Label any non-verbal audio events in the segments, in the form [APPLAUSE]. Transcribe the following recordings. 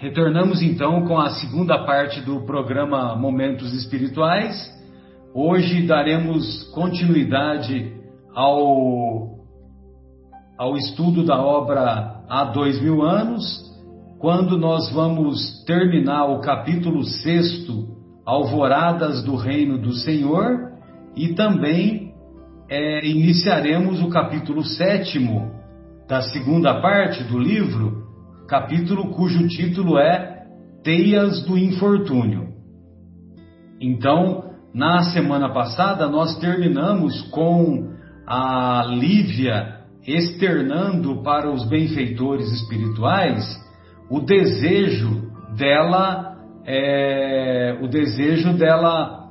Retornamos então com a segunda parte do programa Momentos Espirituais. Hoje daremos continuidade ao, ao estudo da obra Há Dois Mil Anos, quando nós vamos terminar o capítulo sexto, Alvoradas do Reino do Senhor, e também é, iniciaremos o capítulo sétimo da segunda parte do livro, capítulo cujo título é Teias do Infortúnio. Então, na semana passada, nós terminamos com a Lívia externando para os benfeitores espirituais o desejo dela, é, o desejo dela,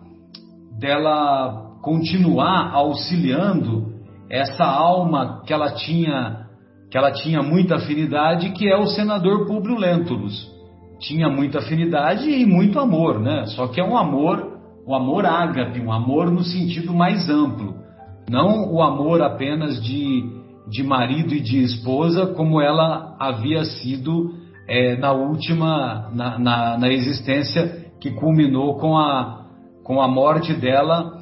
dela continuar auxiliando essa alma que ela tinha que ela tinha muita afinidade, que é o senador Públio Lentulus. Tinha muita afinidade e muito amor, né? Só que é um amor, um amor ágape, um amor no sentido mais amplo. Não o amor apenas de, de marido e de esposa, como ela havia sido é, na última, na, na, na existência que culminou com a, com a morte dela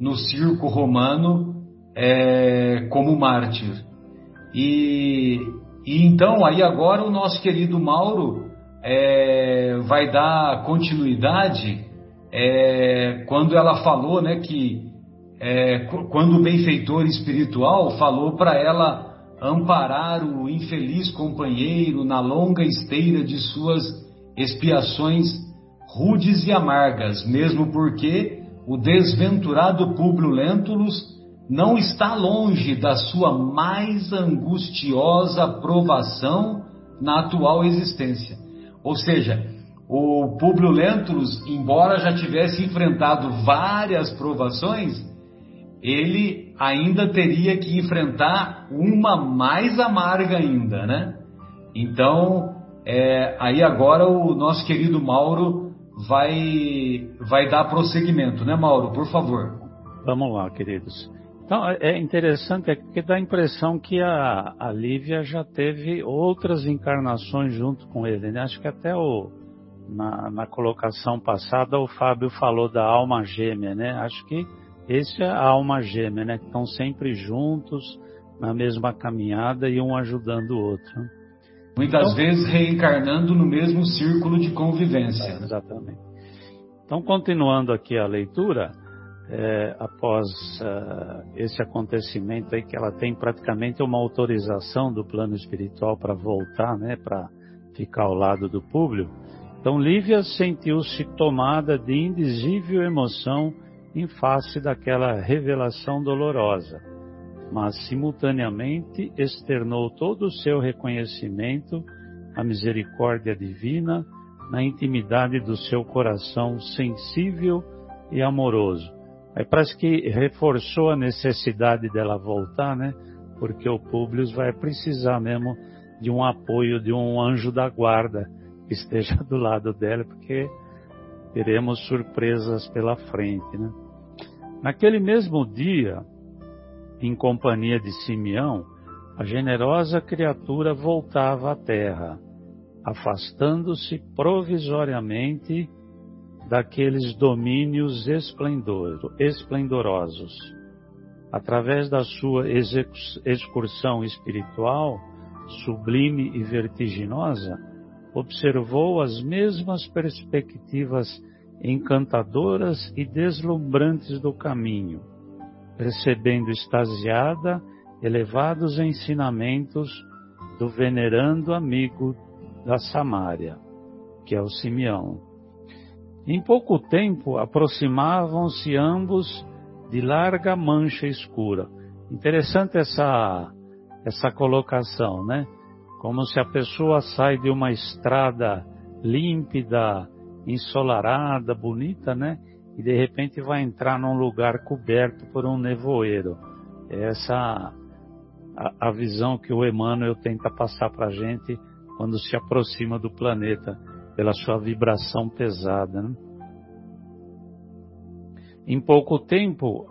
no circo romano é, como mártir. E, e então, aí agora o nosso querido Mauro é, vai dar continuidade é, quando ela falou, né, que é, quando o benfeitor espiritual falou para ela amparar o infeliz companheiro na longa esteira de suas expiações rudes e amargas, mesmo porque o desventurado Públio Lentulus não está longe da sua mais angustiosa provação na atual existência. Ou seja, o Públio Lentulus, embora já tivesse enfrentado várias provações, ele ainda teria que enfrentar uma mais amarga ainda, né? Então, é, aí agora o nosso querido Mauro vai, vai dar prosseguimento, né, Mauro? Por favor. Vamos lá, queridos. Então, é, é interessante é que dá a impressão que a, a Lívia já teve outras encarnações junto com ele, né? Acho que até o, na, na colocação passada o Fábio falou da alma gêmea, né? Acho que esse é a alma gêmea, né? Que estão sempre juntos, na mesma caminhada e um ajudando o outro. Muitas então, vezes reencarnando no mesmo círculo de convivência. É, exatamente. Então, continuando aqui a leitura, é, após uh, esse acontecimento aí que ela tem praticamente uma autorização do plano espiritual para voltar, né, para ficar ao lado do público. Então Lívia sentiu-se tomada de indizível emoção em face daquela revelação dolorosa, mas simultaneamente externou todo o seu reconhecimento à misericórdia divina na intimidade do seu coração sensível e amoroso Aí parece que reforçou a necessidade dela voltar, né? Porque o Publius vai precisar mesmo de um apoio de um anjo da guarda que esteja do lado dela, porque teremos surpresas pela frente, né? Naquele mesmo dia, em companhia de Simeão, a generosa criatura voltava à terra, afastando-se provisoriamente daqueles domínios esplendorosos. Através da sua excursão espiritual, sublime e vertiginosa, observou as mesmas perspectivas encantadoras e deslumbrantes do caminho, recebendo extasiada elevados ensinamentos do venerando amigo da Samária, que é o Simeão em pouco tempo aproximavam-se ambos de larga mancha escura. Interessante essa, essa colocação, né? Como se a pessoa sai de uma estrada límpida, ensolarada, bonita, né? E de repente vai entrar num lugar coberto por um nevoeiro. É essa a, a visão que o Emmanuel tenta passar para a gente quando se aproxima do planeta pela sua vibração pesada. Né? Em pouco tempo,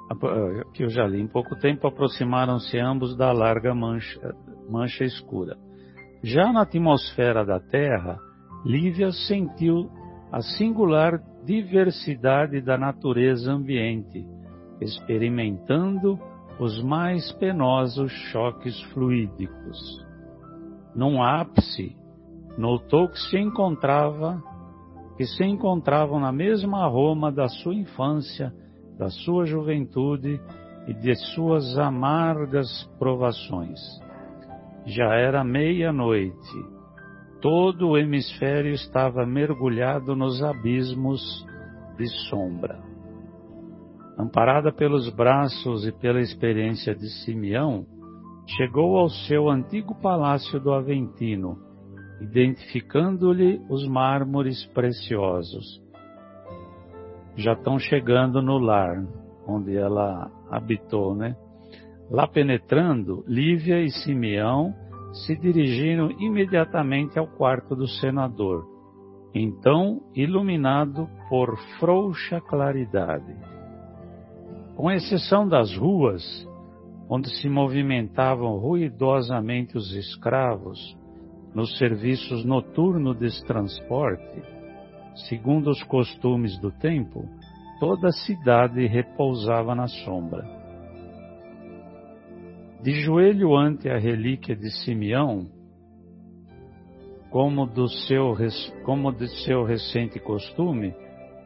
que eu já li, em pouco tempo aproximaram-se ambos da larga mancha, mancha escura. Já na atmosfera da Terra, Lívia sentiu a singular diversidade da natureza ambiente, experimentando os mais penosos choques fluídicos. Num ápice, notou que se encontrava que se encontravam na mesma Roma da sua infância, da sua juventude e de suas amargas provações. Já era meia-noite. Todo o hemisfério estava mergulhado nos abismos de sombra. Amparada pelos braços e pela experiência de Simeão, chegou ao seu antigo palácio do Aventino, identificando-lhe os mármores preciosos. Já estão chegando no lar onde ela habitou, né? Lá penetrando, Lívia e Simeão se dirigiram imediatamente ao quarto do senador, então iluminado por frouxa claridade. Com exceção das ruas, onde se movimentavam ruidosamente os escravos, nos serviços noturnos desse transporte, segundo os costumes do tempo, toda a cidade repousava na sombra. De joelho ante a relíquia de Simeão, como do seu, como de seu recente costume,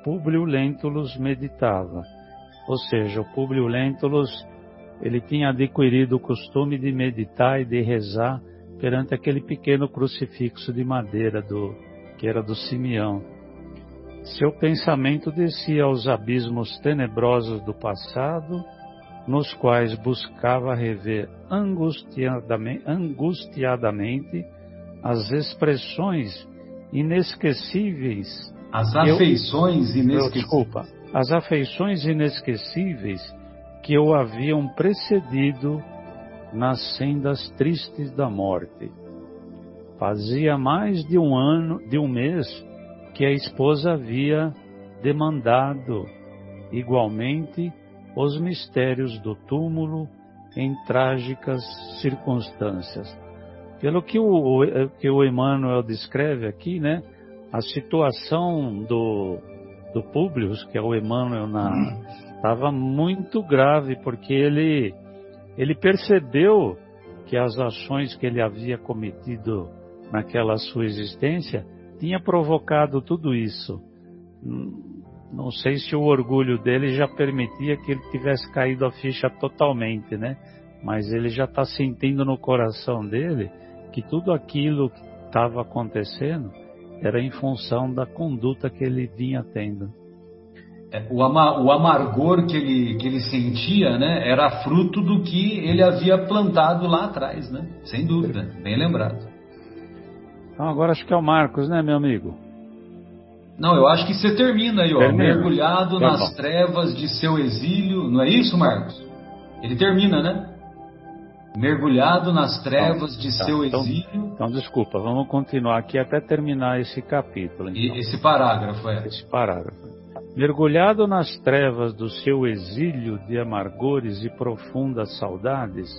Públio Lentulus meditava. Ou seja, o Públio Lentulus, ele tinha adquirido o costume de meditar e de rezar perante aquele pequeno crucifixo de madeira do que era do Simeão. Seu pensamento descia aos abismos tenebrosos do passado, nos quais buscava rever angustiadamente, angustiadamente as expressões inesquecíveis. As afeições eu, inesquecíveis. Desculpa, as afeições inesquecíveis que o haviam precedido nas sendas tristes da morte. Fazia mais de um ano, de um mês, que a esposa havia demandado igualmente os mistérios do túmulo em trágicas circunstâncias. Pelo que o, que o Emmanuel descreve aqui, né, a situação do, do Públio, que é o Emmanuel, estava muito grave, porque ele ele percebeu que as ações que ele havia cometido naquela sua existência tinha provocado tudo isso. Não sei se o orgulho dele já permitia que ele tivesse caído a ficha totalmente, né? Mas ele já está sentindo no coração dele que tudo aquilo que estava acontecendo era em função da conduta que ele vinha tendo. É, o, ama, o amargor que ele, que ele sentia, né, era fruto do que ele havia plantado lá atrás, né? Sem dúvida, bem lembrado. Então agora acho que é o Marcos, né, meu amigo? Não, eu acho que você termina aí, ó, termina. mergulhado tá nas bom. trevas de seu exílio, não é isso, Marcos? Ele termina, né? Mergulhado nas trevas então, de tá, seu então, exílio. Então, desculpa, vamos continuar aqui até terminar esse capítulo. Então. esse parágrafo, é. Esse parágrafo. Mergulhado nas trevas do seu exílio de amargores e profundas saudades,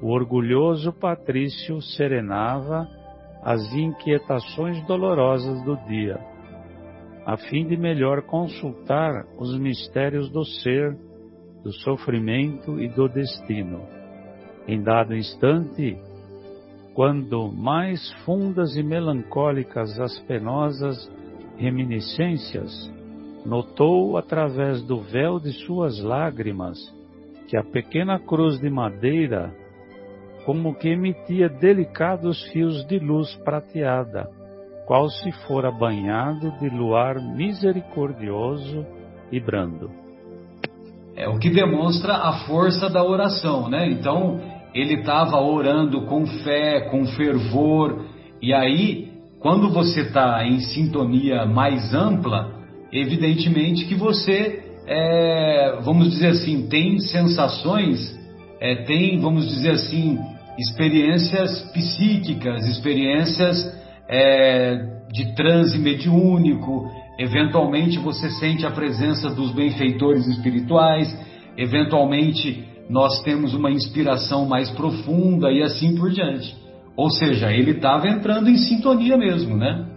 o orgulhoso Patrício serenava as inquietações dolorosas do dia, a fim de melhor consultar os mistérios do ser, do sofrimento e do destino. Em dado instante, quando mais fundas e melancólicas as penosas reminiscências, notou através do véu de suas lágrimas que a pequena cruz de madeira como que emitia delicados fios de luz prateada, qual se fora banhado de luar misericordioso e brando. É o que demonstra a força da oração, né? Então, ele estava orando com fé, com fervor, e aí, quando você está em sintonia mais ampla, evidentemente que você, é, vamos dizer assim, tem sensações, é, tem, vamos dizer assim, experiências psíquicas, experiências é, de transe mediúnico, eventualmente você sente a presença dos benfeitores espirituais, eventualmente nós temos uma inspiração mais profunda e assim por diante. Ou seja, ele estava entrando em sintonia mesmo, né?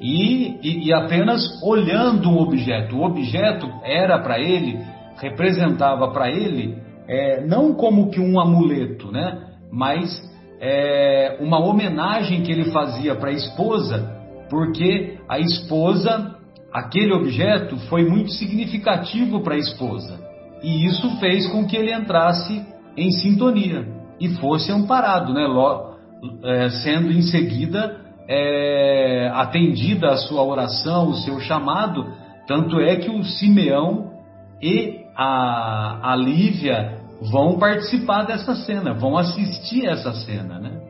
E, e, e apenas olhando um objeto. O objeto era para ele, representava para ele, é, não como que um amuleto, né? mas é, uma homenagem que ele fazia para a esposa, porque a esposa, aquele objeto foi muito significativo para a esposa. E isso fez com que ele entrasse em sintonia e fosse amparado, né? É, sendo em seguida é, atendida a sua oração, o seu chamado, tanto é que o Simeão e a, a Lívia vão participar dessa cena, vão assistir essa cena, né?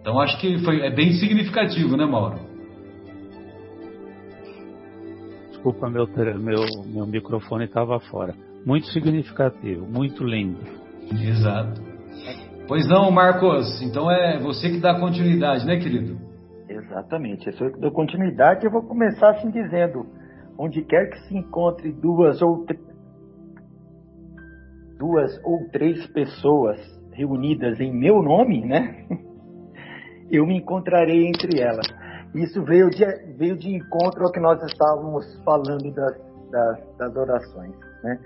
Então acho que foi, é bem significativo, né, Mauro? Desculpa, meu, meu, meu microfone estava fora. Muito significativo, muito lindo. Exato. Pois não, Marcos, então é você que dá continuidade, né, querido? Exatamente, eu dou continuidade eu vou começar assim dizendo, onde quer que se encontre duas ou, duas ou três pessoas reunidas em meu nome, né? [LAUGHS] Eu me encontrarei entre elas. Isso veio de, veio de encontro ao que nós estávamos falando das, das, das orações, né?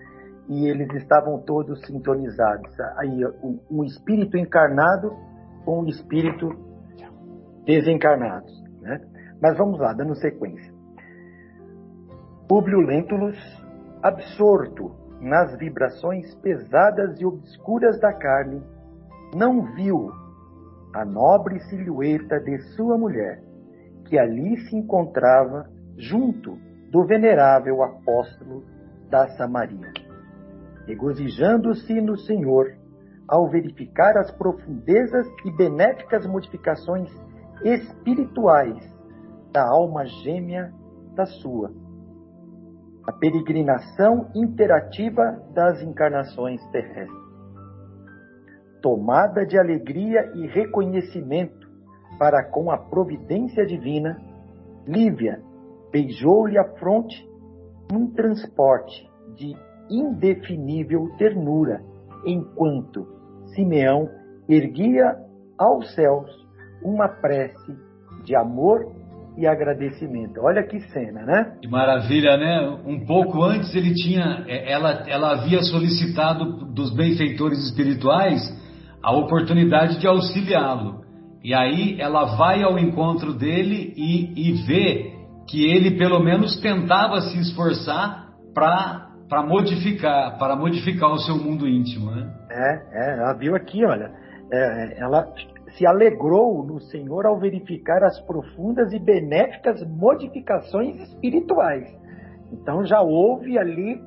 E eles estavam todos sintonizados. Aí, um espírito encarnado com um espírito desencarnado. Né? Mas vamos lá, dando sequência. Públio Lentulus, absorto nas vibrações pesadas e obscuras da carne, não viu a nobre silhueta de sua mulher, que ali se encontrava junto do venerável apóstolo da Samaria. Regozijando-se no Senhor, ao verificar as profundezas e benéficas modificações espirituais da alma gêmea da sua. A peregrinação interativa das encarnações terrestres. Tomada de alegria e reconhecimento para com a providência divina, Lívia beijou-lhe a fronte num transporte de indefinível ternura, enquanto Simeão erguia aos céus uma prece de amor e agradecimento. Olha que cena, né? Que maravilha, né? Um pouco antes ele tinha, é, ela, ela havia solicitado dos benfeitores espirituais a oportunidade de auxiliá-lo. E aí ela vai ao encontro dele e, e vê que ele pelo menos tentava se esforçar para para modificar, para modificar o seu mundo íntimo, né? É, é ela viu aqui, olha, é, ela se alegrou no Senhor ao verificar as profundas e benéficas modificações espirituais. Então já houve ali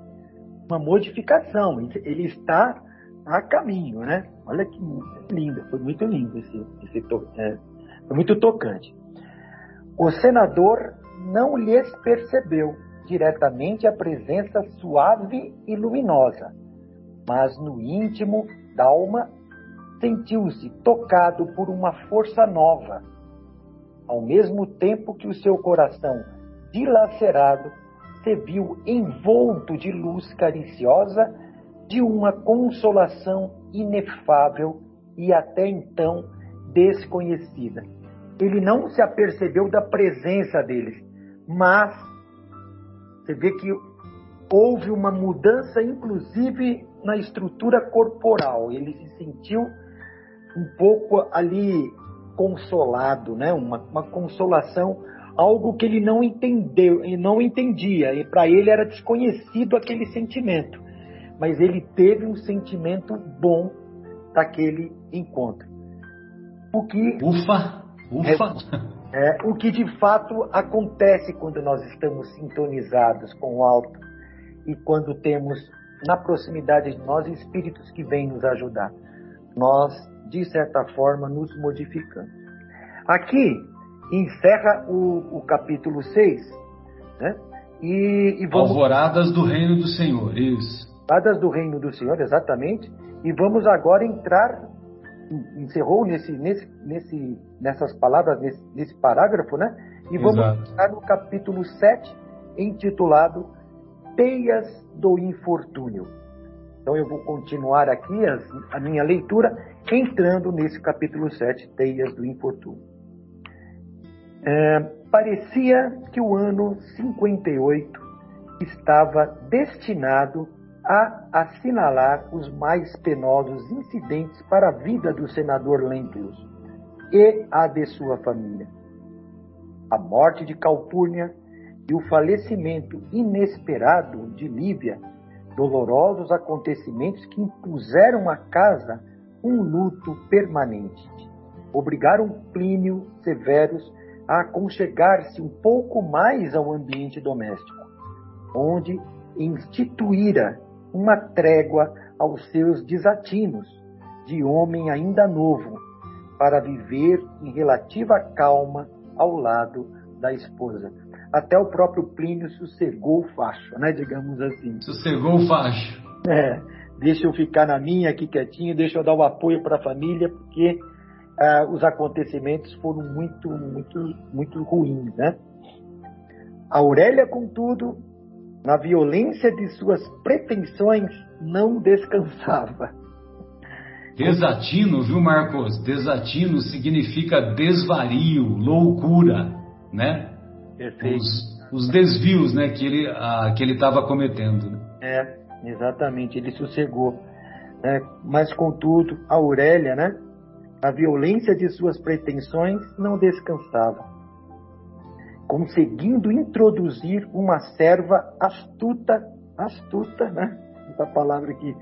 uma modificação, ele está a caminho, né? Olha que lindo, foi muito lindo esse, esse é, foi muito tocante. O senador não lhes percebeu diretamente a presença suave e luminosa, mas no íntimo da alma sentiu-se tocado por uma força nova, ao mesmo tempo que o seu coração dilacerado se viu envolto de luz cariciosa de uma consolação inefável e até então desconhecida. Ele não se apercebeu da presença deles, mas você vê que houve uma mudança, inclusive na estrutura corporal. Ele se sentiu um pouco ali consolado, né? Uma, uma consolação, algo que ele não entendeu, e não entendia, e para ele era desconhecido aquele sentimento, mas ele teve um sentimento bom daquele encontro. O que ufa, ufa. É, é, o que de fato acontece quando nós estamos sintonizados com o alto e quando temos na proximidade de nós espíritos que vêm nos ajudar. Nós de certa forma, nos modificando. Aqui encerra o, o capítulo 6, né? E, e vamos... Alvoradas do Reino do Senhor, isso. Alvoradas do Reino do Senhor, exatamente. E vamos agora entrar, encerrou nesse, nesse, nesse, nessas palavras, nesse, nesse parágrafo, né? E vamos Exato. entrar no capítulo 7, intitulado Teias do Infortúnio. Então eu vou continuar aqui a, a minha leitura, entrando nesse capítulo 7, Teias do Infortúnio. É, parecia que o ano 58 estava destinado a assinalar os mais penosos incidentes para a vida do senador Lentulus e a de sua família. A morte de Calpurnia e o falecimento inesperado de Lívia, dolorosos acontecimentos que impuseram à casa um luto permanente, obrigaram Plínio Severus a aconchegar-se um pouco mais ao ambiente doméstico, onde instituíra uma trégua aos seus desatinos de homem ainda novo, para viver em relativa calma ao lado da esposa. Até o próprio Plínio sossegou o facho, né, digamos assim. Sossegou o facho. É, deixa eu ficar na minha aqui quietinho, deixa eu dar o apoio para a família, porque ah, os acontecimentos foram muito, muito, muito ruins, né? Aurélia, contudo, na violência de suas pretensões, não descansava. Desatino, viu, Marcos? Desatino significa desvario, loucura, né? Os, os desvios, né, que ele ah, estava cometendo. Né? É, exatamente. Ele sossegou. Né? Mas contudo, a Aurélia, né? A violência de suas pretensões não descansava, conseguindo introduzir uma serva astuta, astuta, né? Essa palavra que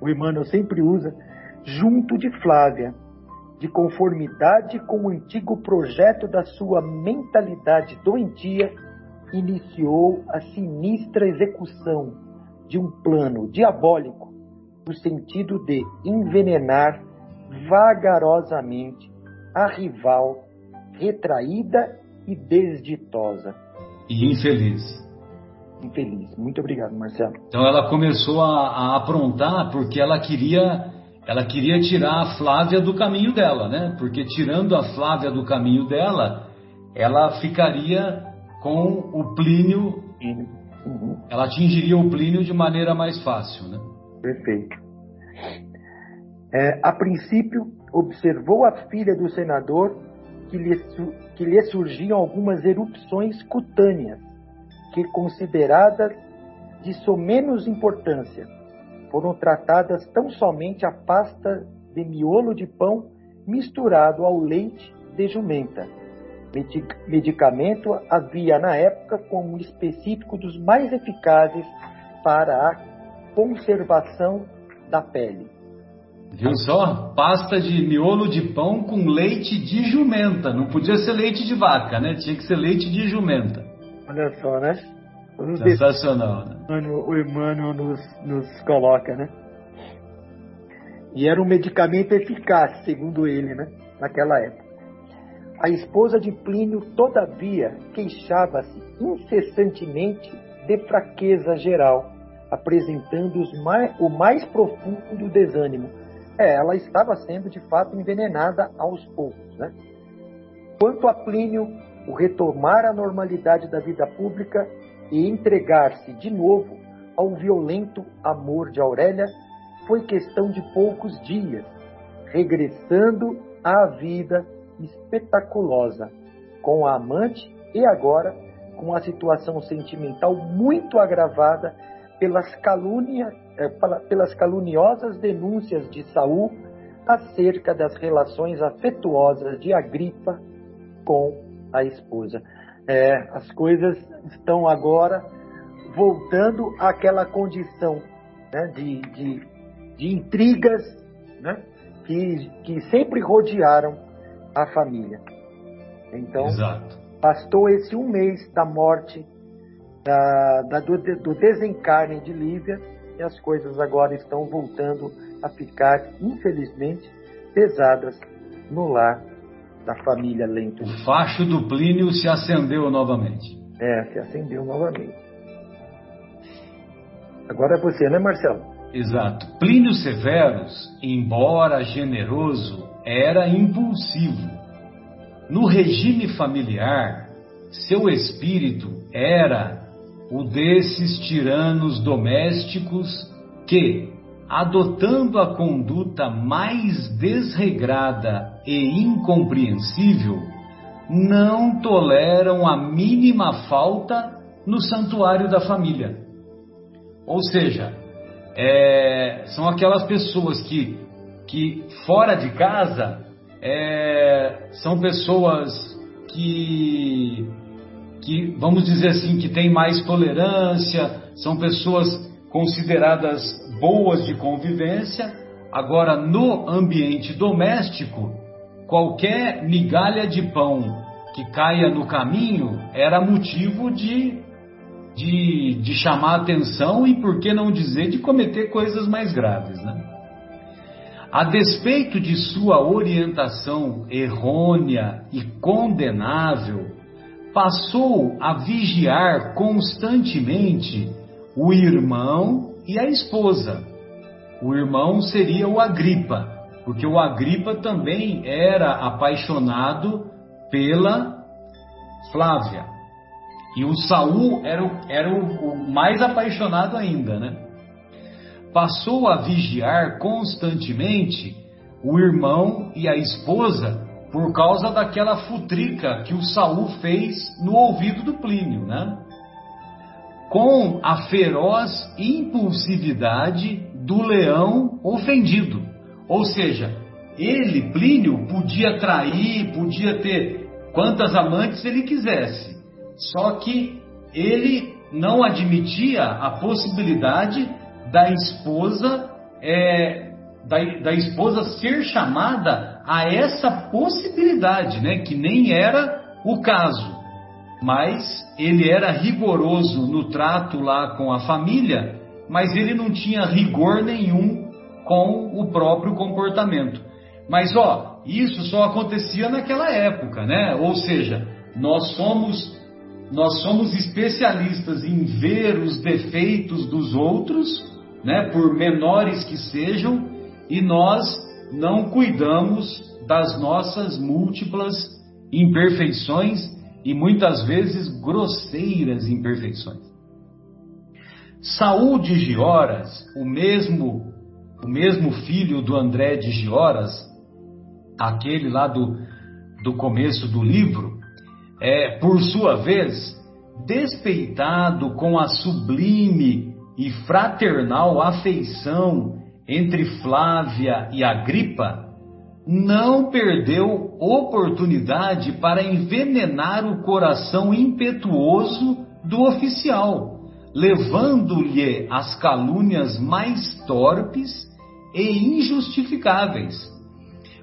o Emmanuel sempre usa, junto de Flávia, de conformidade com o antigo projeto da sua mentalidade doentia, iniciou a sinistra execução de um plano diabólico no sentido de envenenar vagarosamente a rival retraída e desditosa. E infeliz. Infeliz. Muito obrigado, Marcelo. Então ela começou a, a aprontar porque ela queria ela queria tirar a Flávia do caminho dela, né? Porque tirando a Flávia do caminho dela, ela ficaria com o Plínio, Uhum. ela atingiria o Plínio de maneira mais fácil, né? Perfeito. É, a princípio, observou a filha do senador que lhe, que lhe surgiam algumas erupções cutâneas, que, consideradas de somenos importância, foram tratadas tão somente a pasta de miolo de pão misturado ao leite de jumenta. Medi- Medicamento havia na época como específico dos mais eficazes para a conservação da pele. Viu só? Pasta de miolo de pão com leite de jumenta. Não podia ser leite de vaca, né? Tinha que ser leite de jumenta. Olha só, né? Sensacional, né? O Emmanuel nos, nos coloca, né? E era um medicamento eficaz, segundo ele, né? Naquela época. A esposa de Plínio, todavia, queixava-se incessantemente de fraqueza geral, apresentando os mai- o mais profundo desânimo. É, ela estava sendo de fato envenenada aos poucos, né? Quanto a Plínio, o retomar a normalidade da vida pública e entregar-se de novo ao violento amor de Aurélia foi questão de poucos dias, regressando à vida espetaculosa com a amante e agora com a situação sentimental muito agravada pelas, eh, pela- pelas caluniosas denúncias de Saul acerca das relações afetuosas de Agripa com a esposa. É, as coisas estão agora voltando àquela condição né, de, de, de intrigas né, que, que sempre rodearam a família. Então, Exato. bastou esse um mês da morte, da, da- do, do desencarne de Lívia, e as coisas agora estão voltando a ficar, infelizmente, pesadas no lar da família Lento. O facho do Plínio se acendeu novamente. É, se acendeu novamente. Agora é você, né, Marcelo? Exato. Plínio Severus, embora generoso, era impulsivo. No regime familiar, seu espírito era o desses tiranos domésticos que, adotando a conduta mais desregrada e incompreensível, não toleram a mínima falta no santuário da família. Ou seja, é, são aquelas pessoas que, que fora de casa é, são pessoas que, que, vamos dizer assim, que têm mais tolerância, são pessoas consideradas boas de convivência. Agora, no ambiente doméstico, qualquer migalha de pão que caia no caminho era motivo de, de, de chamar atenção e, por que não dizer, de cometer coisas mais graves. Né? A despeito de sua orientação errônea e condenável, passou a vigiar constantemente o irmão e a esposa. O irmão seria o Agripa, porque o Agripa também era apaixonado pela Flávia. E o Saul era, o, era o, o mais apaixonado ainda, né? Passou a vigiar constantemente o irmão e a esposa por causa daquela futrica que o Saul fez no ouvido do Plínio, né? Com a feroz impulsividade do leão ofendido. Ou seja, ele, Plínio, podia trair, podia ter quantas amantes ele quisesse. Só que ele não admitia a possibilidade da esposa é, da, da, esposa ser chamada a essa possibilidade, né? Que nem era o caso. Mas ele era rigoroso no trato lá com a família, mas ele não tinha rigor nenhum com o próprio comportamento. Mas ó, isso só acontecia naquela época, né? Ou seja, nós somos nós somos especialistas em ver os defeitos dos outros, né, por menores que sejam, e nós não cuidamos das nossas múltiplas imperfeições e muitas vezes grosseiras imperfeições. Saúl de Gioras, o mesmo o mesmo filho do André de Gioras, aquele lá do, do começo do livro, é, por sua vez, despeitado com a sublime e fraternal afeição entre Flávia e Agripa, não perdeu oportunidade para envenenar o coração impetuoso do oficial, levando-lhe as calúnias mais torpes e injustificáveis.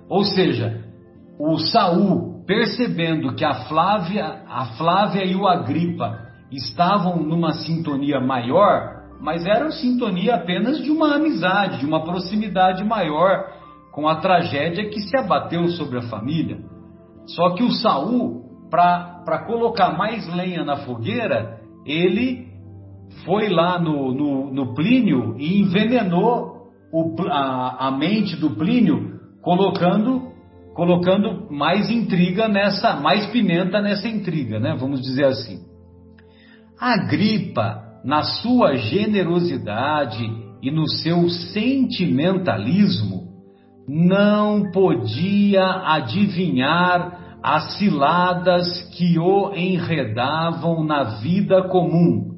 Ou seja, o Saul, percebendo que a Flávia, a Flávia e o Agripa estavam numa sintonia maior, mas era sintonia apenas de uma amizade, de uma proximidade maior com a tragédia que se abateu sobre a família. Só que o Saul, para colocar mais lenha na fogueira, ele foi lá no, no, no Plínio e envenenou o, a, a mente do Plínio colocando colocando mais intriga nessa, mais pimenta nessa intriga, né? Vamos dizer assim. Agripa, na sua generosidade e no seu sentimentalismo, não podia adivinhar as ciladas que o enredavam na vida comum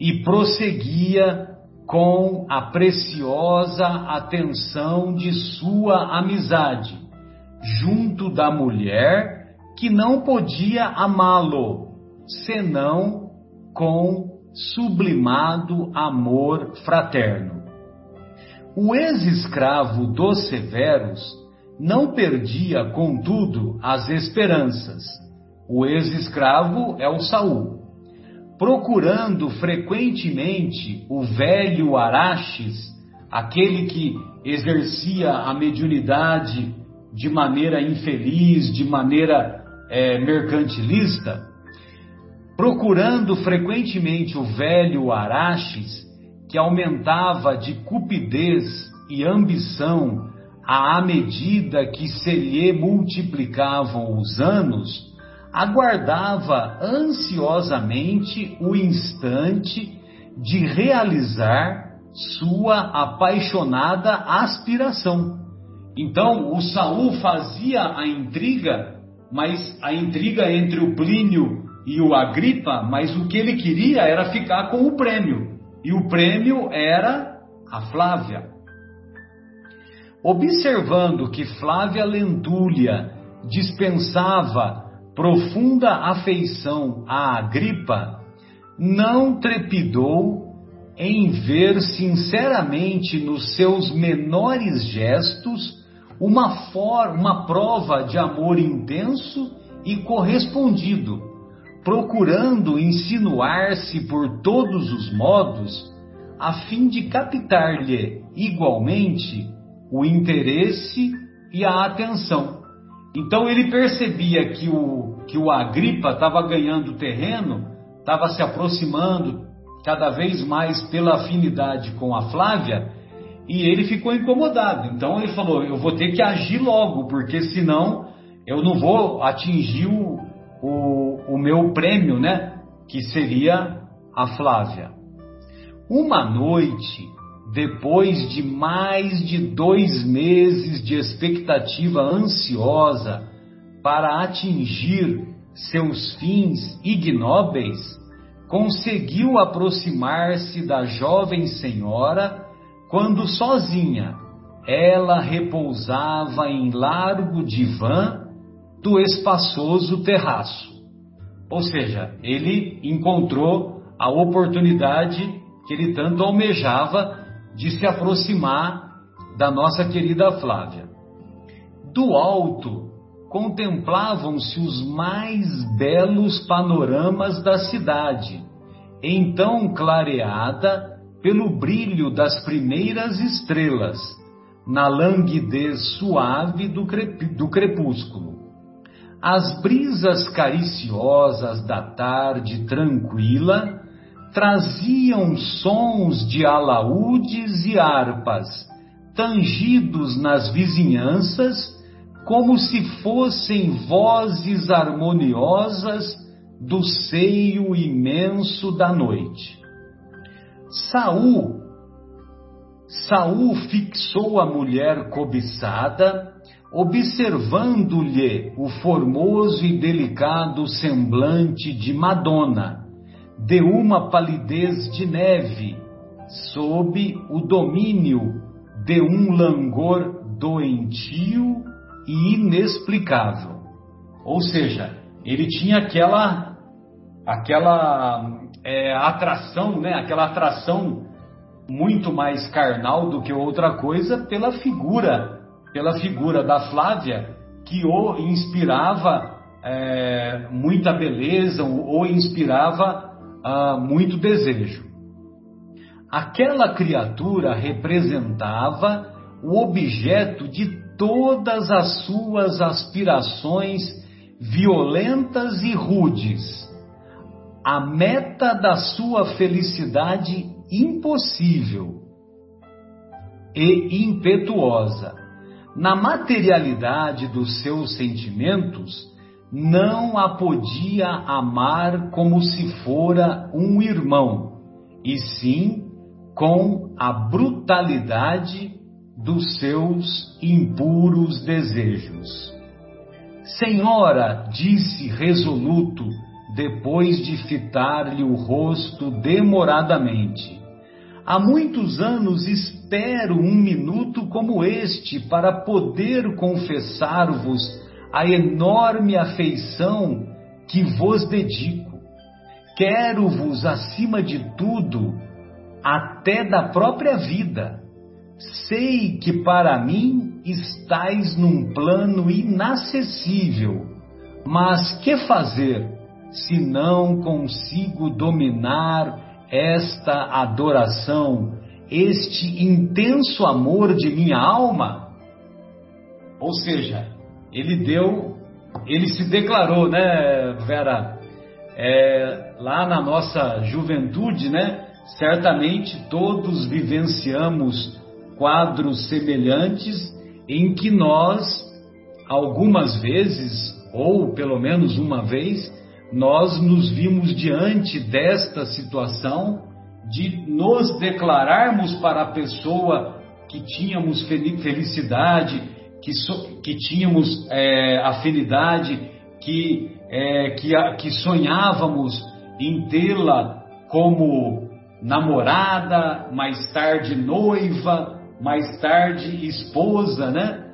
e prosseguia com a preciosa atenção de sua amizade, junto da mulher que não podia amá-lo, senão com sublimado amor fraterno. O ex-escravo dos severos não perdia, contudo, as esperanças. O ex-escravo é o Saul procurando frequentemente o velho Araxes, aquele que exercia a mediunidade de maneira infeliz, de maneira é, mercantilista, procurando frequentemente o velho Araxes, que aumentava de cupidez e ambição à medida que se lhe multiplicavam os anos, aguardava ansiosamente o instante de realizar sua apaixonada aspiração. Então, o Saul fazia a intriga mas a intriga entre o Plínio e o Agripa, mas o que ele queria era ficar com o prêmio. E o prêmio era a Flávia. Observando que Flávia Lentúlia dispensava profunda afeição a Agripa, não trepidou em ver sinceramente nos seus menores gestos uma, for, uma prova de amor intenso e correspondido, procurando insinuar-se por todos os modos, a fim de captar-lhe igualmente o interesse e a atenção. Então ele percebia que o, que o Agripa estava ganhando terreno, estava se aproximando cada vez mais pela afinidade com a Flávia, e ele ficou incomodado. Então ele falou: Eu vou ter que agir logo, porque senão eu não vou atingir o, o, o meu prêmio, né? Que seria a Flávia. Uma noite, depois de mais de dois meses de expectativa ansiosa para atingir seus fins ignóbeis, conseguiu aproximar-se da jovem senhora quando sozinha ela repousava em largo divã do espaçoso terraço. Ou seja, ele encontrou a oportunidade que ele tanto almejava de se aproximar da nossa querida Flávia. Do alto contemplavam-se os mais belos panoramas da cidade, então clareada pelo brilho das primeiras estrelas, na languidez suave do, do crepúsculo. As brisas cariciosas da tarde tranquila traziam sons de alaúdes e harpas, tangidos nas vizinhanças, como se fossem vozes harmoniosas do seio imenso da noite. Saul Saul fixou a mulher cobiçada, observando-lhe o formoso e delicado semblante de Madonna, de uma palidez de neve, sob o domínio de um langor doentio e inexplicável. Ou seja, ele tinha aquela aquela é, atração, né? Aquela atração muito mais carnal do que outra coisa pela figura, pela figura da Flávia que o inspirava é, muita beleza ou inspirava ah, muito desejo. Aquela criatura representava o objeto de todas as suas aspirações violentas e rudes a meta da sua felicidade impossível e impetuosa. Na materialidade dos seus sentimentos, não a podia amar como se fora um irmão, e sim com a brutalidade dos seus impuros desejos. Senhora, disse resoluto, depois de fitar-lhe o rosto demoradamente. Há muitos anos espero um minuto como este para poder confessar-vos a enorme afeição que vos dedico. Quero-vos, acima de tudo, até da própria vida. Sei que para mim estais num plano inacessível, mas que fazer? se não consigo dominar esta adoração, este intenso amor de minha alma? Ou seja, ele deu, ele se declarou, né, Vera? É, lá na nossa juventude, né? Certamente todos vivenciamos quadros semelhantes em que nós, algumas vezes, ou pelo menos uma vez, nós nos vimos diante desta situação de nos declararmos para a pessoa que tínhamos felicidade, que, so, que tínhamos é, afinidade, que, é, que, que sonhávamos em tê-la como namorada, mais tarde noiva, mais tarde esposa, né?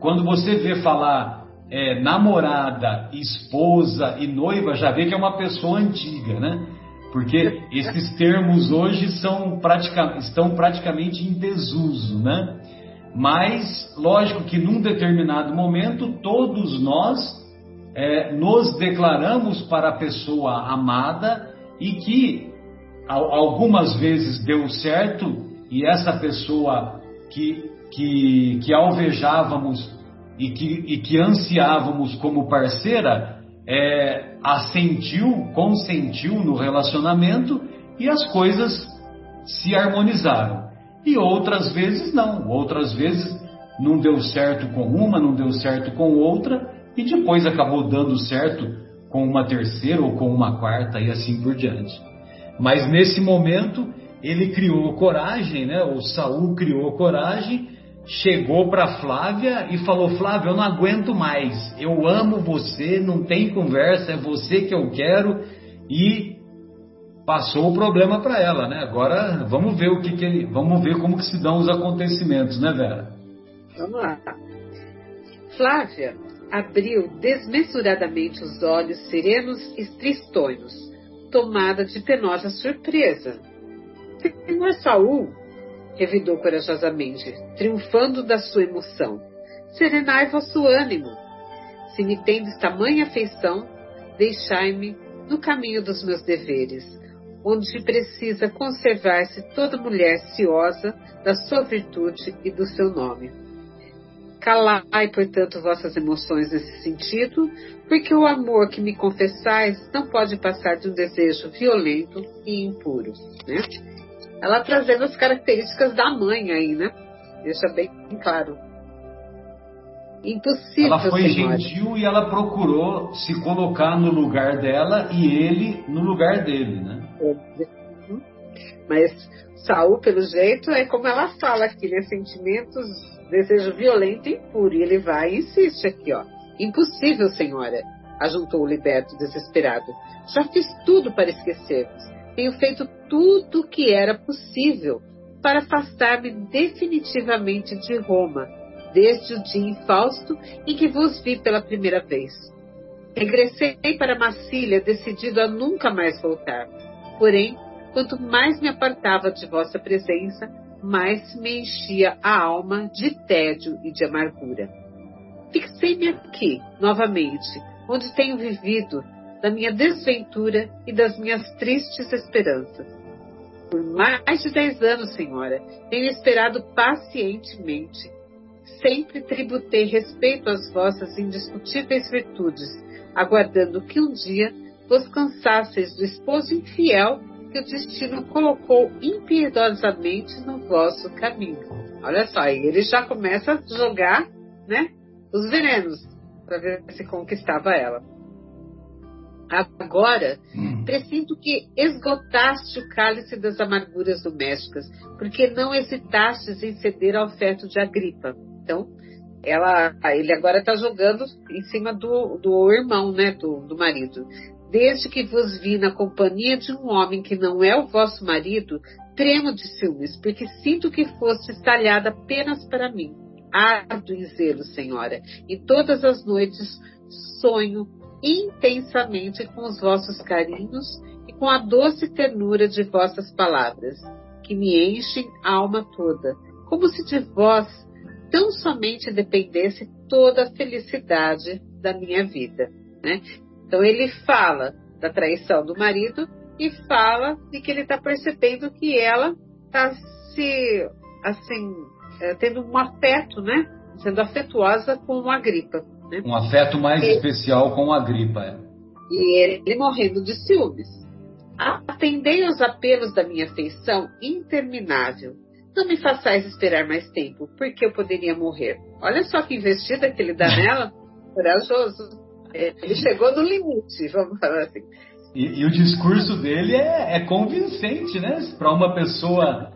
Quando você vê falar é, namorada, esposa e noiva, já vê que é uma pessoa antiga, né? Porque esses termos hoje são pratica, estão praticamente em desuso, né? Mas, lógico que num determinado momento, todos nós é, nos declaramos para a pessoa amada e que algumas vezes deu certo e essa pessoa que, que, que alvejávamos e que, e que ansiávamos como parceira é, assentiu, consentiu no relacionamento e as coisas se harmonizaram. E outras vezes não, outras vezes não deu certo com uma, não deu certo com outra e depois acabou dando certo com uma terceira ou com uma quarta e assim por diante. Mas nesse momento ele criou coragem, né? O Saul criou coragem, chegou para Flávia e falou: Flávia, eu não aguento mais. Eu amo você, não tem conversa, é você que eu quero e passou o problema para ela, né? Agora vamos ver o que, que ele, vamos ver como que se dão os acontecimentos, né, Vera? Vamos lá. Flávia abriu desmesuradamente os olhos serenos e tristonhos tomada de penosa surpresa. Senhor Saul, revidou corajosamente, triunfando da sua emoção, serenai vosso ânimo. Se me tendes tamanha afeição, deixai-me no caminho dos meus deveres, onde precisa conservar-se toda mulher ciosa da sua virtude e do seu nome. Calai, portanto, vossas emoções nesse sentido, porque o amor que me confessais não pode passar de um desejo violento e impuro. Né? Ela trazendo as características da mãe aí, né? Deixa bem claro. Impossível. Ela foi senhora. gentil e ela procurou se colocar no lugar dela e ele no lugar dele, né? Mas Saul, pelo jeito, é como ela fala aqui, né? Sentimentos desejo violento e impuro. E ele vai e insiste aqui, ó. Impossível, senhora, ajuntou o liberto desesperado. Já fiz tudo para esquecer-vos. Tenho feito tudo o que era possível para afastar-me definitivamente de Roma, desde o dia infausto em que vos vi pela primeira vez. Regressei para Massília decidido a nunca mais voltar. Porém, quanto mais me apartava de vossa presença, mais me enchia a alma de tédio e de amargura. Fixei-me aqui, novamente, onde tenho vivido da minha desventura e das minhas tristes esperanças. Por mais de dez anos, senhora, tenho esperado pacientemente. Sempre tributei respeito às vossas indiscutíveis virtudes, aguardando que um dia vos cansasseis do esposo infiel que o destino colocou impiedosamente no vosso caminho. Olha só, ele já começa a jogar, né, os venenos para ver se conquistava ela. Agora, hum. Presinto que esgotaste o cálice das amarguras domésticas, porque não hesitastes em ceder ao feto de Agripa. Então, ela, ele agora está jogando em cima do, do irmão, né, do, do marido. Desde que vos vi na companhia de um homem que não é o vosso marido, tremo de ciúmes, porque sinto que foste talhada apenas para mim. Ardo em zelo, senhora, e todas as noites sonho intensamente com os vossos carinhos e com a doce ternura de vossas palavras, que me enchem a alma toda, como se de vós tão somente dependesse toda a felicidade da minha vida. Né? Então ele fala da traição do marido e fala de que ele está percebendo que ela está se assim é, tendo um afeto, né? Sendo afetuosa com a gripa. Um afeto mais especial com a gripa. É. E ele, ele morrendo de ciúmes. Atendei aos apelos da minha afeição interminável. Não me façais esperar mais tempo, porque eu poderia morrer. Olha só que investida que ele dá [LAUGHS] nela. Corajoso. Ele chegou no limite, vamos falar assim. E, e o discurso dele é, é convincente, né? Para uma pessoa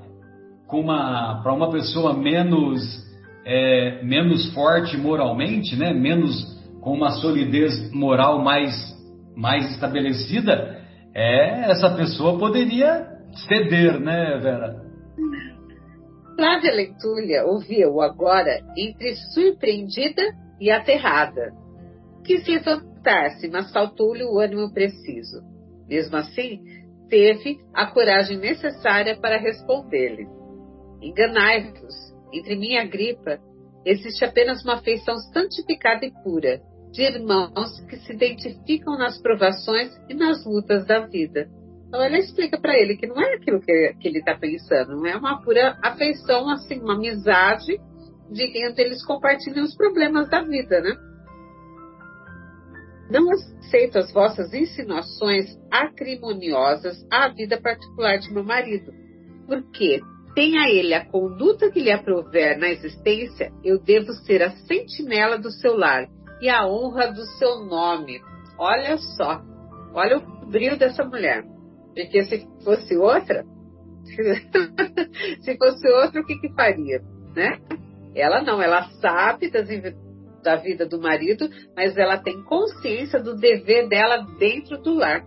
com uma para uma pessoa menos é, menos forte moralmente, né? Menos com uma solidez moral mais, mais estabelecida, é, essa pessoa poderia ceder, né, Vera? Flávia Lentulha ouvia-o agora entre surpreendida e aterrada. Quis levantar-se, mas faltou-lhe o ânimo preciso. Mesmo assim, teve a coragem necessária para responder-lhe. Enganai-vos, entre minha gripa existe apenas uma afeição santificada e pura, de irmãos que se identificam nas provações e nas lutas da vida. Então ela explica para ele que não é aquilo que, que ele está pensando, não é uma pura afeição, assim, uma amizade de que eles compartilham os problemas da vida, né? Não aceito as vossas insinuações acrimoniosas à vida particular de meu marido, porque tenha ele a conduta que lhe aprover na existência, eu devo ser a sentinela do seu lar e a honra do seu nome. Olha só, olha o brilho dessa mulher. Porque se fosse outra, [LAUGHS] se fosse outra, o que, que faria? Né? Ela não, ela sabe das, da vida do marido, mas ela tem consciência do dever dela dentro do lar,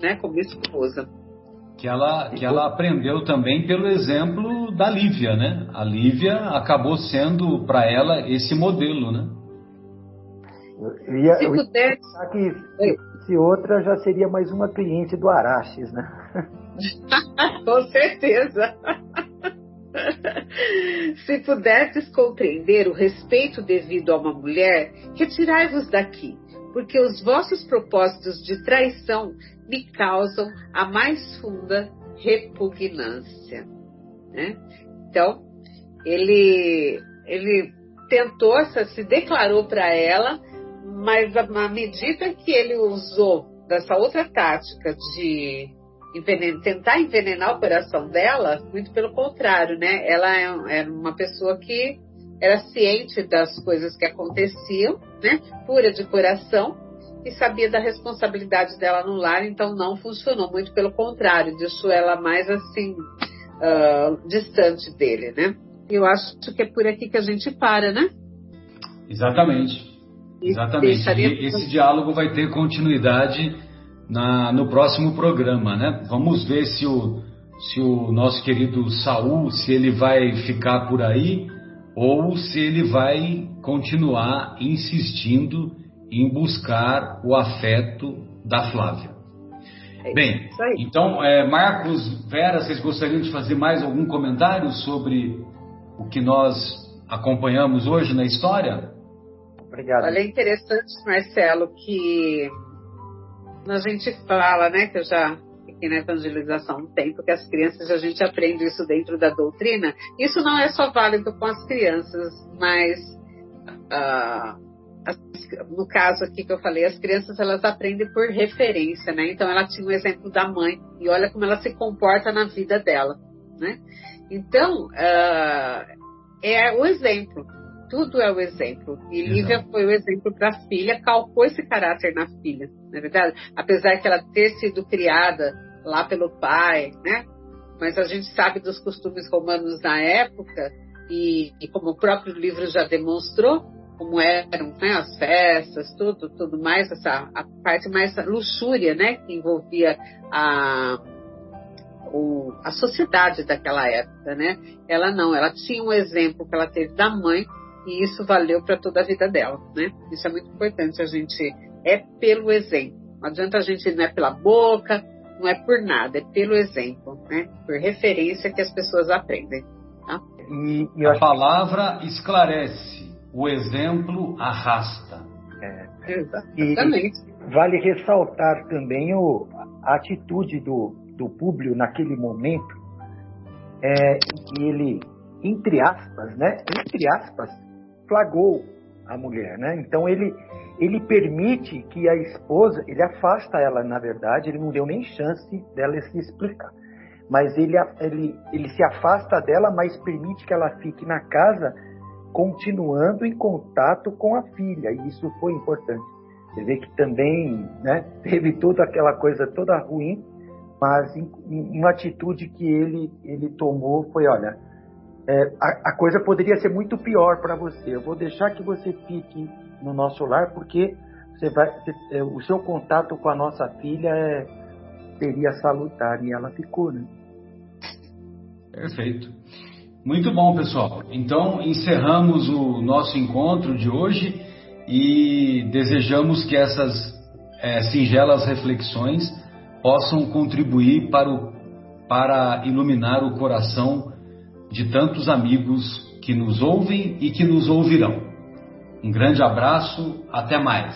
né, como esposa. Que ela, que ela aprendeu também pelo exemplo da Lívia, né? A Lívia acabou sendo para ela esse modelo, né? Eu ia, se eu puder... que se outra já seria mais uma cliente do Araches, né? [LAUGHS] Com certeza. Se pudesses compreender o respeito devido a uma mulher, retirai-vos daqui, porque os vossos propósitos de traição me causam a mais funda repugnância. Né? Então, ele, ele tentou, se declarou para ela, mas à medida que ele usou dessa outra tática de envenen tentar envenenar o coração dela, muito pelo contrário, né? Ela é, era uma pessoa que era ciente das coisas que aconteciam, né? Pura de coração e sabia da responsabilidade dela no lar, então não funcionou. Muito pelo contrário, deixou ela mais assim uh, distante dele, né? Eu acho que é por aqui que a gente para, né? Exatamente. Exatamente. E esse diálogo vai ter continuidade na, no próximo programa, né? Vamos ver se o, se o nosso querido Saul, se ele vai ficar por aí ou se ele vai continuar insistindo em buscar o afeto da Flávia. É Bem, então, é, Marcos, Vera, vocês gostariam de fazer mais algum comentário sobre o que nós acompanhamos hoje na história? Obrigado. Olha, é interessante, Marcelo, que a gente fala, né, que eu já aqui na evangelização um tempo, que as crianças, a gente aprende isso dentro da doutrina. Isso não é só válido com as crianças, mas uh, no caso aqui que eu falei, as crianças elas aprendem por referência, né? Então ela tinha um exemplo da mãe e olha como ela se comporta na vida dela, né? Então uh, é o exemplo tudo é o exemplo. E Exato. Lívia foi o exemplo para a filha, calcou esse caráter na filha, não é verdade? Apesar que ela ter sido criada lá pelo pai, né? Mas a gente sabe dos costumes romanos na época, e, e como o próprio livro já demonstrou, como eram né, as festas, tudo, tudo mais, essa a parte mais luxúria, né, que envolvia a, o, a sociedade daquela época, né? Ela não, ela tinha um exemplo que ela teve da mãe e isso valeu para toda a vida dela, né? Isso é muito importante. A gente é pelo exemplo. Não adianta a gente não é pela boca, não é por nada, é pelo exemplo, né? Por referência que as pessoas aprendem. Tá? E, e a palavra esclarece, o exemplo arrasta. É. Exatamente. E vale ressaltar também o, a atitude do, do Públio naquele momento, é, que ele, entre aspas, né? Entre aspas, flagrou a mulher, né? Então ele ele permite que a esposa, ele afasta ela, na verdade, ele não deu nem chance dela se explicar. Mas ele, ele, ele se afasta dela, mas permite que ela fique na casa, continuando em contato com a filha, e isso foi importante. Você vê que também né, teve toda aquela coisa toda ruim, mas em, em uma atitude que ele, ele tomou foi, olha, é, a, a, coisa poderia ser muito pior para você. Eu vou deixar que você fique no nosso lar, porque você vai, é, o seu contato com a nossa filha é, seria salutar. E ela ficou, né? Perfeito. Muito bom, pessoal. Então, encerramos o nosso encontro de hoje e desejamos que essas é, singelas reflexões possam contribuir para, o, para iluminar o coração de tantos amigos que nos ouvem e que nos ouvirão. Um grande abraço, até mais.